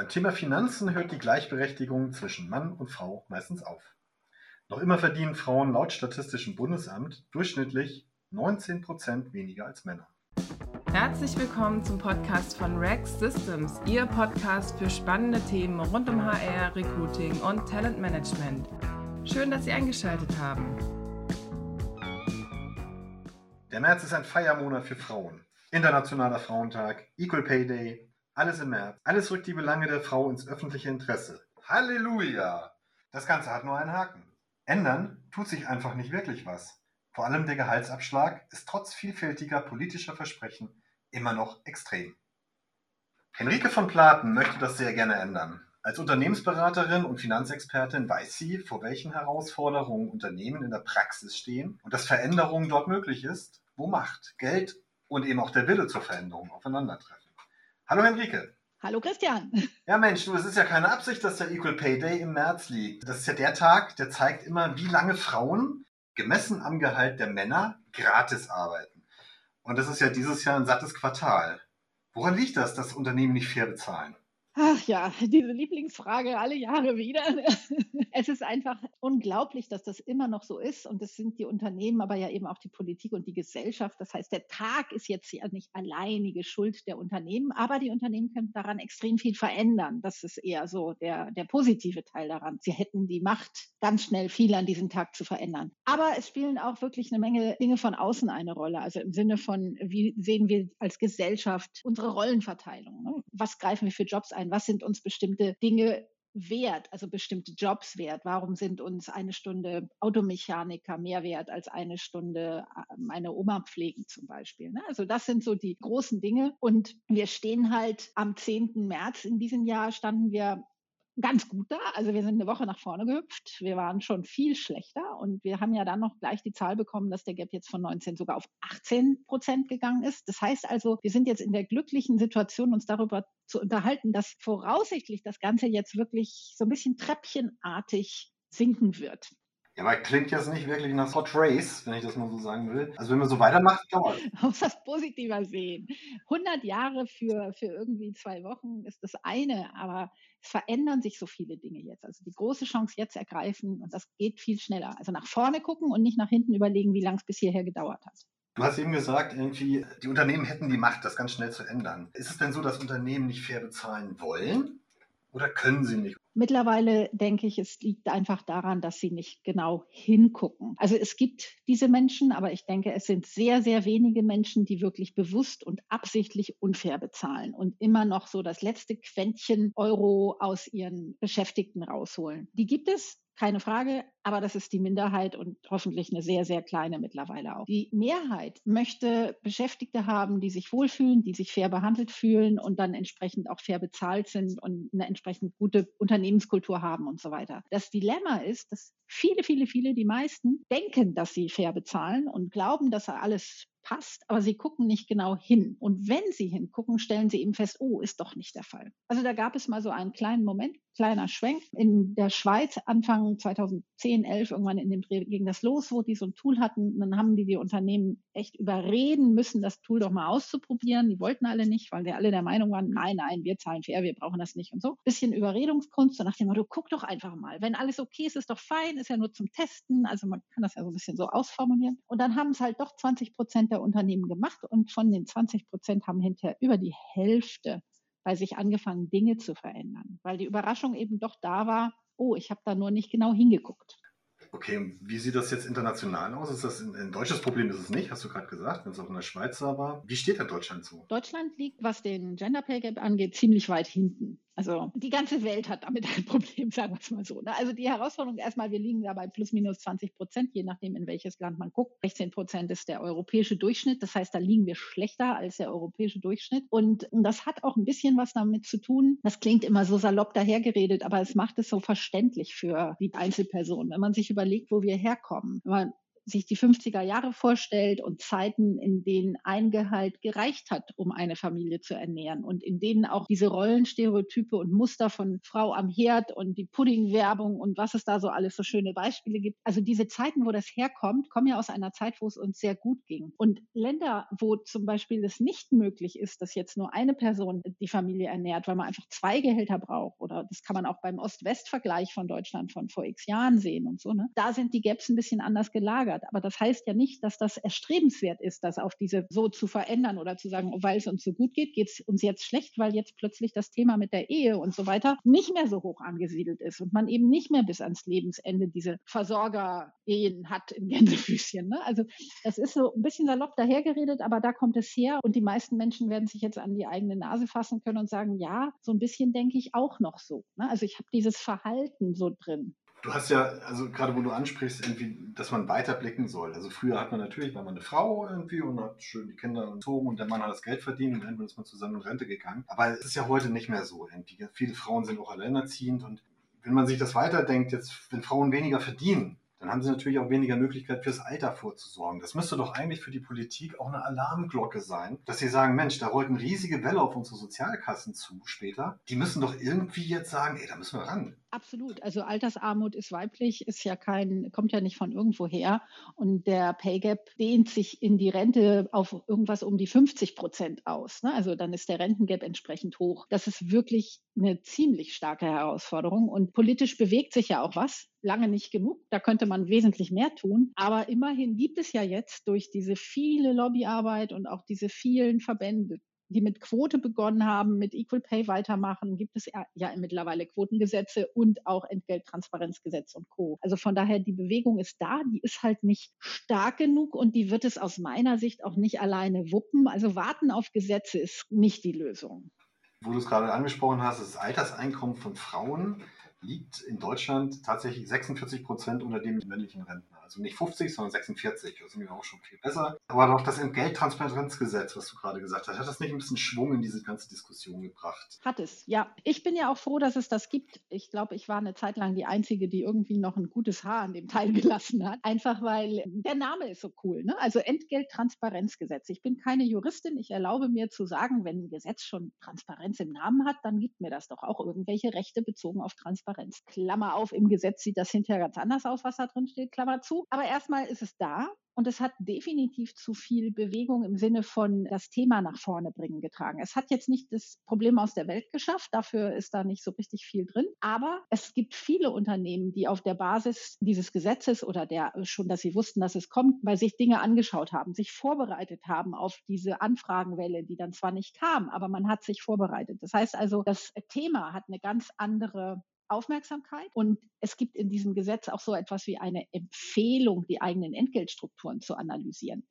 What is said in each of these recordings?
Beim Thema Finanzen hört die Gleichberechtigung zwischen Mann und Frau meistens auf. Noch immer verdienen Frauen laut Statistischem Bundesamt durchschnittlich 19 Prozent weniger als Männer. Herzlich willkommen zum Podcast von Rex Systems, Ihr Podcast für spannende Themen rund um HR, Recruiting und Talentmanagement. Schön, dass Sie eingeschaltet haben. Der März ist ein Feiermonat für Frauen. Internationaler Frauentag, Equal Pay Day, alles im März. Alles rückt die Belange der Frau ins öffentliche Interesse. Halleluja! Das Ganze hat nur einen Haken. Ändern tut sich einfach nicht wirklich was. Vor allem der Gehaltsabschlag ist trotz vielfältiger politischer Versprechen immer noch extrem. Henrike von Platen möchte das sehr gerne ändern. Als Unternehmensberaterin und Finanzexpertin weiß sie, vor welchen Herausforderungen Unternehmen in der Praxis stehen und dass Veränderung dort möglich ist, wo Macht, Geld und eben auch der Wille zur Veränderung aufeinandertreffen. Hallo Henrike. Hallo Christian. Ja Mensch, du, es ist ja keine Absicht, dass der Equal Pay Day im März liegt. Das ist ja der Tag, der zeigt immer, wie lange Frauen, gemessen am Gehalt der Männer, gratis arbeiten. Und das ist ja dieses Jahr ein sattes Quartal. Woran liegt das, dass Unternehmen nicht fair bezahlen? Ach ja, diese Lieblingsfrage alle Jahre wieder. Es ist einfach unglaublich, dass das immer noch so ist. Und das sind die Unternehmen, aber ja eben auch die Politik und die Gesellschaft. Das heißt, der Tag ist jetzt ja nicht alleinige Schuld der Unternehmen, aber die Unternehmen können daran extrem viel verändern. Das ist eher so der, der positive Teil daran. Sie hätten die Macht, ganz schnell viel an diesem Tag zu verändern. Aber es spielen auch wirklich eine Menge Dinge von außen eine Rolle. Also im Sinne von, wie sehen wir als Gesellschaft unsere Rollenverteilung? Ne? Was greifen wir für Jobs ein? Was sind uns bestimmte Dinge wert, also bestimmte Jobs wert? Warum sind uns eine Stunde Automechaniker mehr wert als eine Stunde äh, meine Oma pflegen zum Beispiel? Ne? Also das sind so die großen Dinge. Und wir stehen halt am 10. März in diesem Jahr standen wir ganz gut da. Also wir sind eine Woche nach vorne gehüpft. Wir waren schon viel schlechter und wir haben ja dann noch gleich die Zahl bekommen, dass der Gap jetzt von 19 sogar auf 18 Prozent gegangen ist. Das heißt also, wir sind jetzt in der glücklichen Situation, uns darüber zu unterhalten, dass voraussichtlich das Ganze jetzt wirklich so ein bisschen treppchenartig sinken wird. Ja, aber klingt jetzt nicht wirklich nach Hot Race, wenn ich das mal so sagen will. Also wenn man so weitermacht, dauert. Man muss das positiver sehen. 100 Jahre für, für irgendwie zwei Wochen ist das eine, aber es verändern sich so viele Dinge jetzt. Also die große Chance jetzt ergreifen und das geht viel schneller. Also nach vorne gucken und nicht nach hinten überlegen, wie lange es bis hierher gedauert hat. Du hast eben gesagt, irgendwie, die Unternehmen hätten die Macht, das ganz schnell zu ändern. Ist es denn so, dass Unternehmen nicht fair bezahlen wollen oder können sie nicht? Mittlerweile denke ich, es liegt einfach daran, dass sie nicht genau hingucken. Also es gibt diese Menschen, aber ich denke, es sind sehr, sehr wenige Menschen, die wirklich bewusst und absichtlich unfair bezahlen und immer noch so das letzte Quäntchen Euro aus ihren Beschäftigten rausholen. Die gibt es, keine Frage, aber das ist die Minderheit und hoffentlich eine sehr, sehr kleine mittlerweile auch. Die Mehrheit möchte Beschäftigte haben, die sich wohlfühlen, die sich fair behandelt fühlen und dann entsprechend auch fair bezahlt sind und eine entsprechend gute Unternehmenskultur haben und so weiter. Das Dilemma ist, dass viele, viele, viele, die meisten denken, dass sie fair bezahlen und glauben, dass alles passt, aber sie gucken nicht genau hin. Und wenn sie hingucken, stellen sie eben fest, oh, ist doch nicht der Fall. Also da gab es mal so einen kleinen Moment, kleiner Schwenk. In der Schweiz Anfang 2010, 11, irgendwann in dem Dreh ging das los, wo die so ein Tool hatten. dann haben die die Unternehmen echt überreden müssen, das Tool doch mal auszuprobieren. Die wollten alle nicht, weil wir alle der Meinung waren, nein, nein, wir zahlen fair, wir brauchen das nicht und so. Bisschen Überredungskunst, so nach dem Motto, guck doch einfach mal. Wenn alles okay ist, ist doch fein, ist ja nur zum Testen. Also man kann das ja so ein bisschen so ausformulieren. Und dann haben es halt doch 20 Prozent der Unternehmen gemacht und von den 20 Prozent haben hinterher über die Hälfte bei sich angefangen, Dinge zu verändern, weil die Überraschung eben doch da war, oh, ich habe da nur nicht genau hingeguckt. Okay, wie sieht das jetzt international aus? Ist das ein, ein deutsches Problem? Ist es nicht, hast du gerade gesagt, wenn es auch in der Schweiz war. Wie steht da Deutschland so? Deutschland liegt, was den Gender Pay Gap angeht, ziemlich weit hinten. Also die ganze Welt hat damit ein Problem, sagen wir es mal so. Ne? Also die Herausforderung erstmal, wir liegen da bei plus minus 20 Prozent, je nachdem, in welches Land man guckt. 16 Prozent ist der europäische Durchschnitt. Das heißt, da liegen wir schlechter als der europäische Durchschnitt. Und das hat auch ein bisschen was damit zu tun. Das klingt immer so salopp dahergeredet, aber es macht es so verständlich für die Einzelperson. Wenn man sich überlegt, wo wir herkommen, wenn man sich die 50er Jahre vorstellt und Zeiten, in denen ein Gehalt gereicht hat, um eine Familie zu ernähren und in denen auch diese Rollenstereotype und Muster von Frau am Herd und die Puddingwerbung und was es da so alles so schöne Beispiele gibt. Also diese Zeiten, wo das herkommt, kommen ja aus einer Zeit, wo es uns sehr gut ging. Und Länder, wo zum Beispiel es nicht möglich ist, dass jetzt nur eine Person die Familie ernährt, weil man einfach zwei Gehälter braucht oder das kann man auch beim Ost-West-Vergleich von Deutschland von vor x Jahren sehen und so, ne? Da sind die Gaps ein bisschen anders gelagert. Aber das heißt ja nicht, dass das erstrebenswert ist, das auf diese so zu verändern oder zu sagen, weil es uns so gut geht, geht es uns jetzt schlecht, weil jetzt plötzlich das Thema mit der Ehe und so weiter nicht mehr so hoch angesiedelt ist und man eben nicht mehr bis ans Lebensende diese Versorger-Ehen hat in Gänsefüßchen. Ne? Also das ist so ein bisschen salopp dahergeredet, aber da kommt es her und die meisten Menschen werden sich jetzt an die eigene Nase fassen können und sagen, ja, so ein bisschen denke ich auch noch so. Ne? Also ich habe dieses Verhalten so drin. Du hast ja, also gerade wo du ansprichst, irgendwie, dass man weiterblicken soll. Also früher hat man natürlich, war man eine Frau irgendwie und hat schön die Kinder gezogen und der Mann hat das Geld verdient und dann ist man zusammen in Rente gegangen. Aber es ist ja heute nicht mehr so irgendwie. Viele Frauen sind auch alleinerziehend und wenn man sich das weiterdenkt, jetzt, wenn Frauen weniger verdienen, dann haben sie natürlich auch weniger Möglichkeit fürs Alter vorzusorgen. Das müsste doch eigentlich für die Politik auch eine Alarmglocke sein, dass sie sagen, Mensch, da rollt eine riesige Welle auf unsere Sozialkassen zu später. Die müssen doch irgendwie jetzt sagen, ey, da müssen wir ran. Absolut. Also Altersarmut ist weiblich, ist ja kein, kommt ja nicht von irgendwo her. Und der Pay Gap dehnt sich in die Rente auf irgendwas um die 50 Prozent aus. Ne? Also dann ist der Rentengap entsprechend hoch. Das ist wirklich eine ziemlich starke Herausforderung. Und politisch bewegt sich ja auch was. Lange nicht genug. Da könnte man wesentlich mehr tun. Aber immerhin gibt es ja jetzt durch diese viele Lobbyarbeit und auch diese vielen Verbände, die mit Quote begonnen haben, mit Equal Pay weitermachen, gibt es ja mittlerweile Quotengesetze und auch Entgelttransparenzgesetz und Co. Also von daher, die Bewegung ist da, die ist halt nicht stark genug und die wird es aus meiner Sicht auch nicht alleine wuppen. Also warten auf Gesetze ist nicht die Lösung. Wo du es gerade angesprochen hast, das Alterseinkommen von Frauen liegt in Deutschland tatsächlich 46 Prozent unter dem männlichen Rentner. Also nicht 50, sondern 46. Das ist auch schon viel besser. Aber doch das Entgelttransparenzgesetz, was du gerade gesagt hast, hat das nicht ein bisschen Schwung in diese ganze Diskussion gebracht? Hat es, ja. Ich bin ja auch froh, dass es das gibt. Ich glaube, ich war eine Zeit lang die Einzige, die irgendwie noch ein gutes Haar an dem Teil gelassen hat. Einfach weil der Name ist so cool. Ne? Also Entgelttransparenzgesetz. Ich bin keine Juristin. Ich erlaube mir zu sagen, wenn ein Gesetz schon Transparenz im Namen hat, dann gibt mir das doch auch irgendwelche Rechte bezogen auf Transparenz. Klammer auf, im Gesetz sieht das hinterher ganz anders aus, was da drin steht, Klammer zu. Aber erstmal ist es da und es hat definitiv zu viel Bewegung im Sinne von das Thema nach vorne bringen getragen. Es hat jetzt nicht das Problem aus der Welt geschafft, dafür ist da nicht so richtig viel drin. Aber es gibt viele Unternehmen, die auf der Basis dieses Gesetzes oder der schon, dass sie wussten, dass es kommt, weil sich Dinge angeschaut haben, sich vorbereitet haben auf diese Anfragenwelle, die dann zwar nicht kam, aber man hat sich vorbereitet. Das heißt also, das Thema hat eine ganz andere Aufmerksamkeit. Und es gibt in diesem Gesetz auch so etwas wie eine Empfehlung, die eigenen Entgeltstrukturen zu analysieren.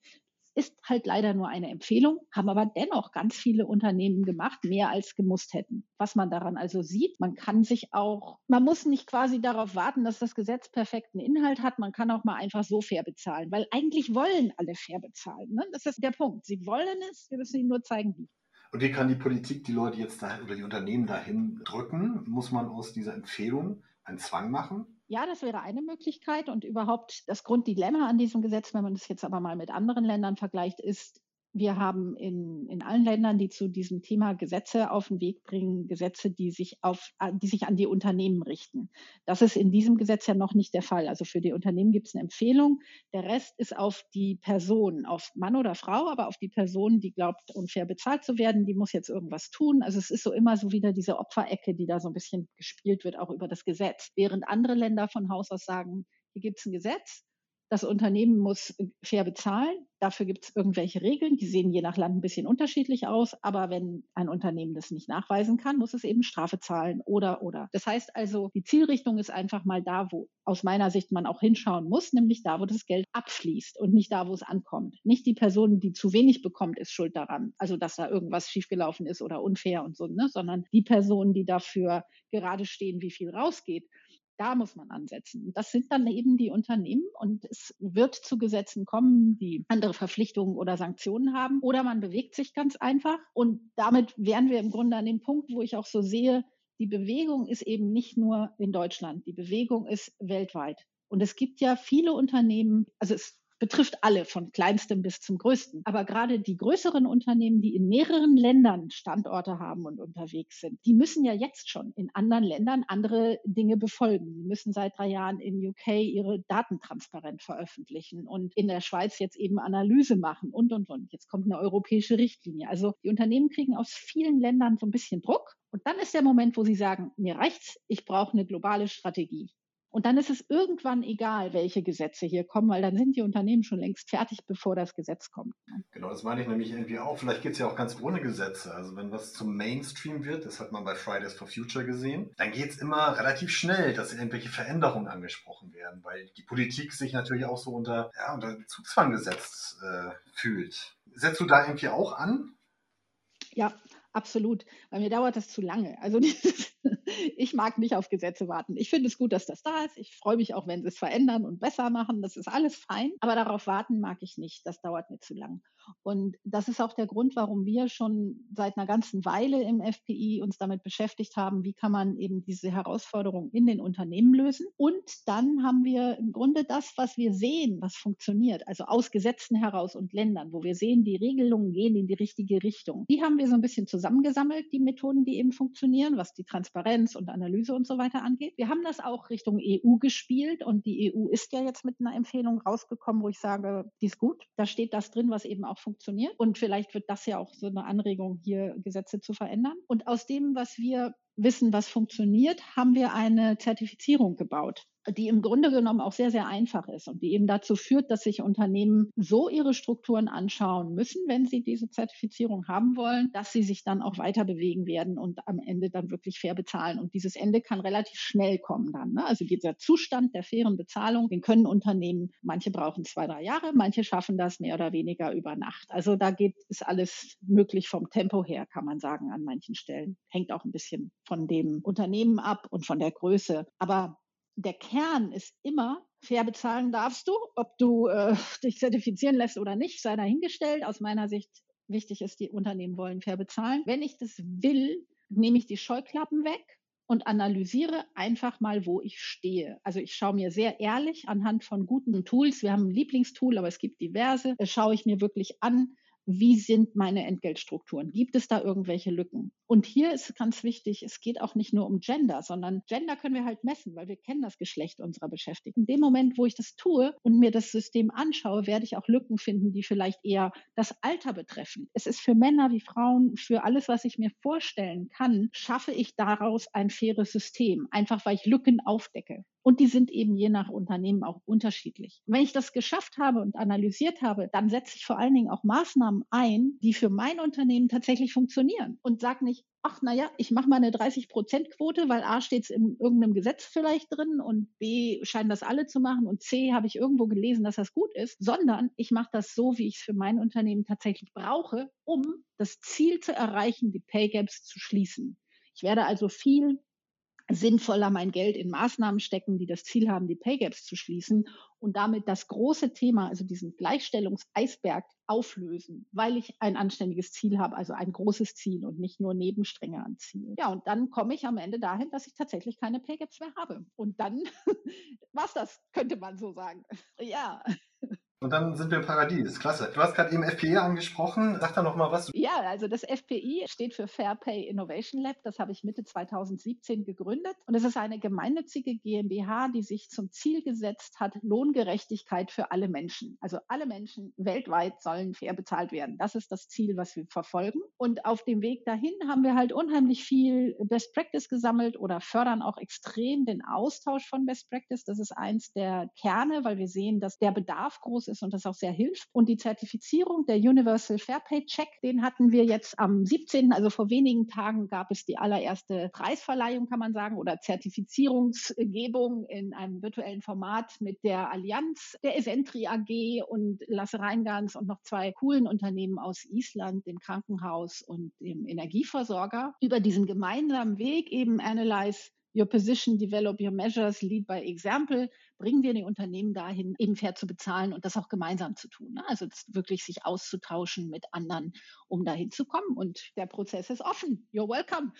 Ist halt leider nur eine Empfehlung, haben aber dennoch ganz viele Unternehmen gemacht, mehr als gemusst hätten. Was man daran also sieht, man kann sich auch, man muss nicht quasi darauf warten, dass das Gesetz perfekten Inhalt hat, man kann auch mal einfach so fair bezahlen, weil eigentlich wollen alle fair bezahlen. Ne? Das ist der Punkt. Sie wollen es, wir müssen ihnen nur zeigen, wie. Und wie kann die Politik die Leute jetzt da, oder die Unternehmen dahin drücken? Muss man aus dieser Empfehlung einen Zwang machen? Ja, das wäre eine Möglichkeit. Und überhaupt das Grunddilemma an diesem Gesetz, wenn man das jetzt aber mal mit anderen Ländern vergleicht, ist, wir haben in, in allen Ländern, die zu diesem Thema Gesetze auf den Weg bringen, Gesetze, die sich auf, die sich an die Unternehmen richten. Das ist in diesem Gesetz ja noch nicht der Fall. Also für die Unternehmen gibt es eine Empfehlung. Der Rest ist auf die Person, auf Mann oder Frau, aber auf die Person, die glaubt, unfair bezahlt zu werden, die muss jetzt irgendwas tun. Also es ist so immer so wieder diese Opferecke, die da so ein bisschen gespielt wird, auch über das Gesetz. Während andere Länder von Haus aus sagen, hier gibt es ein Gesetz, das Unternehmen muss fair bezahlen. Dafür gibt es irgendwelche Regeln. Die sehen je nach Land ein bisschen unterschiedlich aus. Aber wenn ein Unternehmen das nicht nachweisen kann, muss es eben Strafe zahlen oder, oder. Das heißt also, die Zielrichtung ist einfach mal da, wo aus meiner Sicht man auch hinschauen muss, nämlich da, wo das Geld abfließt und nicht da, wo es ankommt. Nicht die Person, die zu wenig bekommt, ist schuld daran. Also, dass da irgendwas schiefgelaufen ist oder unfair und so, ne? sondern die Personen, die dafür gerade stehen, wie viel rausgeht. Da muss man ansetzen. Das sind dann eben die Unternehmen und es wird zu Gesetzen kommen, die andere Verpflichtungen oder Sanktionen haben. Oder man bewegt sich ganz einfach. Und damit wären wir im Grunde an dem Punkt, wo ich auch so sehe, die Bewegung ist eben nicht nur in Deutschland, die Bewegung ist weltweit. Und es gibt ja viele Unternehmen, also es betrifft alle, von kleinstem bis zum größten. Aber gerade die größeren Unternehmen, die in mehreren Ländern Standorte haben und unterwegs sind, die müssen ja jetzt schon in anderen Ländern andere Dinge befolgen. Sie müssen seit drei Jahren in UK ihre Daten transparent veröffentlichen und in der Schweiz jetzt eben Analyse machen und, und, und. Jetzt kommt eine europäische Richtlinie. Also die Unternehmen kriegen aus vielen Ländern so ein bisschen Druck. Und dann ist der Moment, wo sie sagen, mir reicht's, ich brauche eine globale Strategie. Und dann ist es irgendwann egal, welche Gesetze hier kommen, weil dann sind die Unternehmen schon längst fertig, bevor das Gesetz kommt. Ne? Genau, das meine ich nämlich irgendwie auch. Vielleicht geht es ja auch ganz ohne Gesetze. Also wenn was zum Mainstream wird, das hat man bei Fridays for Future gesehen, dann geht es immer relativ schnell, dass irgendwelche Veränderungen angesprochen werden, weil die Politik sich natürlich auch so unter, ja, unter Zugzwang gesetzt äh, fühlt. Setzt du da irgendwie auch an? Ja, absolut. Bei mir dauert das zu lange. Also dieses, ich mag nicht auf Gesetze warten. Ich finde es gut, dass das da ist. Ich freue mich auch, wenn sie es verändern und besser machen. Das ist alles fein. Aber darauf warten mag ich nicht. Das dauert mir zu lang. Und das ist auch der Grund, warum wir schon seit einer ganzen Weile im FPI uns damit beschäftigt haben, wie kann man eben diese Herausforderungen in den Unternehmen lösen. Und dann haben wir im Grunde das, was wir sehen, was funktioniert, also aus Gesetzen heraus und Ländern, wo wir sehen, die Regelungen gehen in die richtige Richtung. Die haben wir so ein bisschen zusammengesammelt, die Methoden, die eben funktionieren, was die Transparenz und Analyse und so weiter angeht. Wir haben das auch Richtung EU gespielt und die EU ist ja jetzt mit einer Empfehlung rausgekommen, wo ich sage, die ist gut. Da steht das drin, was eben auch funktioniert. Und vielleicht wird das ja auch so eine Anregung, hier Gesetze zu verändern. Und aus dem, was wir wissen, was funktioniert, haben wir eine Zertifizierung gebaut die im Grunde genommen auch sehr, sehr einfach ist und die eben dazu führt, dass sich Unternehmen so ihre Strukturen anschauen müssen, wenn sie diese Zertifizierung haben wollen, dass sie sich dann auch weiter bewegen werden und am Ende dann wirklich fair bezahlen. Und dieses Ende kann relativ schnell kommen dann. Ne? Also dieser Zustand der fairen Bezahlung, den können Unternehmen, manche brauchen zwei, drei Jahre, manche schaffen das mehr oder weniger über Nacht. Also da geht, ist alles möglich vom Tempo her, kann man sagen, an manchen Stellen. Hängt auch ein bisschen von dem Unternehmen ab und von der Größe. Aber der Kern ist immer, fair bezahlen darfst du, ob du äh, dich zertifizieren lässt oder nicht, sei dahingestellt. Aus meiner Sicht wichtig ist, die Unternehmen wollen fair bezahlen. Wenn ich das will, nehme ich die Scheuklappen weg und analysiere einfach mal, wo ich stehe. Also ich schaue mir sehr ehrlich anhand von guten Tools, wir haben ein Lieblingstool, aber es gibt diverse, schaue ich mir wirklich an, wie sind meine Entgeltstrukturen? Gibt es da irgendwelche Lücken? Und hier ist ganz wichtig, es geht auch nicht nur um Gender, sondern Gender können wir halt messen, weil wir kennen das Geschlecht unserer Beschäftigten. In dem Moment, wo ich das tue und mir das System anschaue, werde ich auch Lücken finden, die vielleicht eher das Alter betreffen. Es ist für Männer wie Frauen, für alles, was ich mir vorstellen kann, schaffe ich daraus ein faires System, einfach weil ich Lücken aufdecke. Und die sind eben je nach Unternehmen auch unterschiedlich. Wenn ich das geschafft habe und analysiert habe, dann setze ich vor allen Dingen auch Maßnahmen ein, die für mein Unternehmen tatsächlich funktionieren und sage nicht, ach naja, ich mache mal eine 30-Prozent-Quote, weil A steht es in irgendeinem Gesetz vielleicht drin und B scheinen das alle zu machen und C habe ich irgendwo gelesen, dass das gut ist, sondern ich mache das so, wie ich es für mein Unternehmen tatsächlich brauche, um das Ziel zu erreichen, die Pay Gaps zu schließen. Ich werde also viel sinnvoller mein Geld in Maßnahmen stecken, die das Ziel haben, die Pay Gaps zu schließen und damit das große Thema, also diesen Gleichstellungseisberg auflösen, weil ich ein anständiges Ziel habe, also ein großes Ziel und nicht nur Nebenstränge an Ziel. Ja, und dann komme ich am Ende dahin, dass ich tatsächlich keine Pay Gaps mehr habe. Und dann war's das, könnte man so sagen. Ja. Und dann sind wir im Paradies. Klasse. Du hast gerade eben FPI angesprochen. Sag da noch mal was. Ja, also das FPI steht für Fair Pay Innovation Lab. Das habe ich Mitte 2017 gegründet. Und es ist eine gemeinnützige GmbH, die sich zum Ziel gesetzt hat, Lohngerechtigkeit für alle Menschen. Also alle Menschen weltweit sollen fair bezahlt werden. Das ist das Ziel, was wir verfolgen. Und auf dem Weg dahin haben wir halt unheimlich viel Best Practice gesammelt oder fördern auch extrem den Austausch von Best Practice. Das ist eins der Kerne, weil wir sehen, dass der Bedarf groß ist und das auch sehr hilft. Und die Zertifizierung der Universal Fair Pay Check, den hatten wir jetzt am 17., also vor wenigen Tagen gab es die allererste Preisverleihung, kann man sagen, oder Zertifizierungsgebung in einem virtuellen Format mit der Allianz, der Eventri AG und Lasse Reingans und noch zwei coolen Unternehmen aus Island, dem Krankenhaus und dem Energieversorger, über diesen gemeinsamen Weg eben Analyze your position, develop your measures, lead by example, bringen wir die Unternehmen dahin, eben fair zu bezahlen und das auch gemeinsam zu tun. Ne? Also wirklich sich auszutauschen mit anderen, um dahin zu kommen. Und der Prozess ist offen. You're welcome.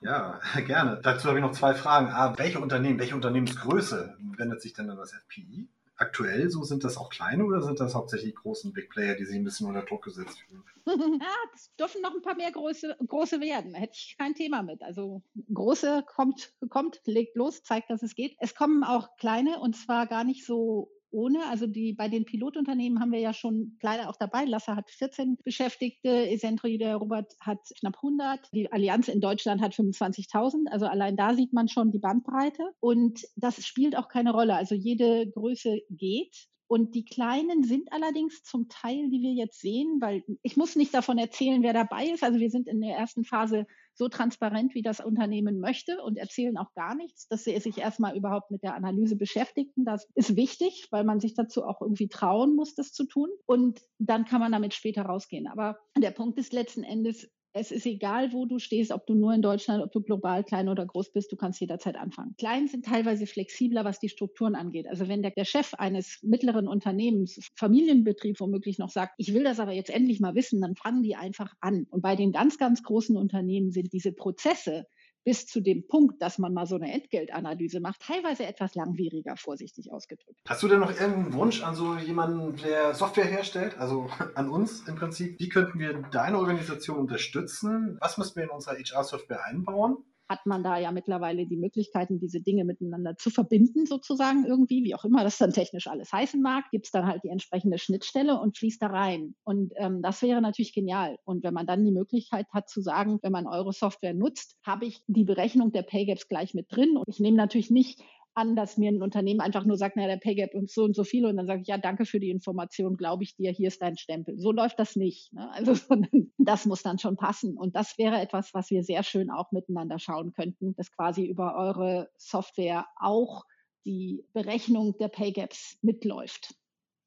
Ja, gerne. Dazu habe ich noch zwei Fragen. A, welche Unternehmen, welche Unternehmensgröße wendet sich denn an das FPI? Aktuell so? Sind das auch kleine oder sind das hauptsächlich die großen Big Player, die sich ein bisschen unter Druck gesetzt fühlen? Ja, es dürfen noch ein paar mehr große, große werden. Hätte ich kein Thema mit. Also große kommt, kommt, legt los, zeigt, dass es geht. Es kommen auch kleine und zwar gar nicht so ohne. Also die, bei den Pilotunternehmen haben wir ja schon leider auch dabei. Lasser hat 14 Beschäftigte, Esentri, der Robert hat knapp 100. Die Allianz in Deutschland hat 25.000. Also allein da sieht man schon die Bandbreite. Und das spielt auch keine Rolle. Also jede Größe geht. Und die kleinen sind allerdings zum Teil, die wir jetzt sehen, weil ich muss nicht davon erzählen, wer dabei ist. Also wir sind in der ersten Phase so transparent, wie das Unternehmen möchte und erzählen auch gar nichts, dass sie sich erstmal überhaupt mit der Analyse beschäftigten. Das ist wichtig, weil man sich dazu auch irgendwie trauen muss, das zu tun. Und dann kann man damit später rausgehen. Aber der Punkt ist letzten Endes, es ist egal, wo du stehst, ob du nur in Deutschland, ob du global klein oder groß bist, du kannst jederzeit anfangen. Klein sind teilweise flexibler, was die Strukturen angeht. Also wenn der, der Chef eines mittleren Unternehmens, Familienbetrieb womöglich noch sagt, ich will das aber jetzt endlich mal wissen, dann fangen die einfach an. Und bei den ganz, ganz großen Unternehmen sind diese Prozesse, bis zu dem Punkt, dass man mal so eine Entgeltanalyse macht, teilweise etwas langwieriger, vorsichtig ausgedrückt. Hast du denn noch irgendeinen Wunsch an so jemanden, der Software herstellt, also an uns im Prinzip? Wie könnten wir deine Organisation unterstützen? Was müssen wir in unserer HR-Software einbauen? Hat man da ja mittlerweile die Möglichkeiten, diese Dinge miteinander zu verbinden, sozusagen irgendwie, wie auch immer das dann technisch alles heißen mag, gibt es dann halt die entsprechende Schnittstelle und fließt da rein. Und ähm, das wäre natürlich genial. Und wenn man dann die Möglichkeit hat zu sagen, wenn man eure Software nutzt, habe ich die Berechnung der Pay Gaps gleich mit drin. Und ich nehme natürlich nicht an, dass mir ein Unternehmen einfach nur sagt, naja, der Pay Gap ist so und so viel und dann sage ich, ja, danke für die Information, glaube ich dir, hier ist dein Stempel. So läuft das nicht. Ne? Also das muss dann schon passen. Und das wäre etwas, was wir sehr schön auch miteinander schauen könnten, dass quasi über eure Software auch die Berechnung der Pay Gaps mitläuft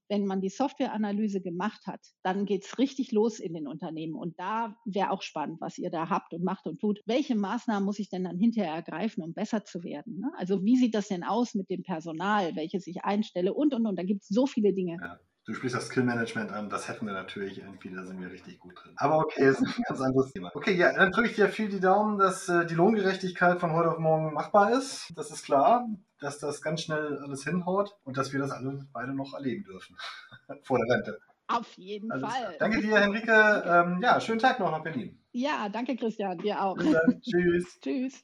wenn man die Softwareanalyse gemacht hat, dann geht es richtig los in den Unternehmen. Und da wäre auch spannend, was ihr da habt und macht und tut. Welche Maßnahmen muss ich denn dann hinterher ergreifen, um besser zu werden? Ne? Also wie sieht das denn aus mit dem Personal, welches ich einstelle und, und, und. Da gibt es so viele Dinge. Ja. Du sprichst das Skill-Management an, das hätten wir natürlich irgendwie, da sind wir richtig gut drin. Aber okay, ist ein ganz anderes Thema. Okay, ja, dann drücke ich dir viel die Daumen, dass äh, die Lohngerechtigkeit von heute auf morgen machbar ist. Das ist klar, dass das ganz schnell alles hinhaut und dass wir das alle beide noch erleben dürfen vor der Rente. Auf jeden alles Fall. Klar. Danke dir, Henrike. Ähm, ja, schönen Tag noch nach Berlin. Ja, danke, Christian. Dir auch. Tschüss. Tschüss.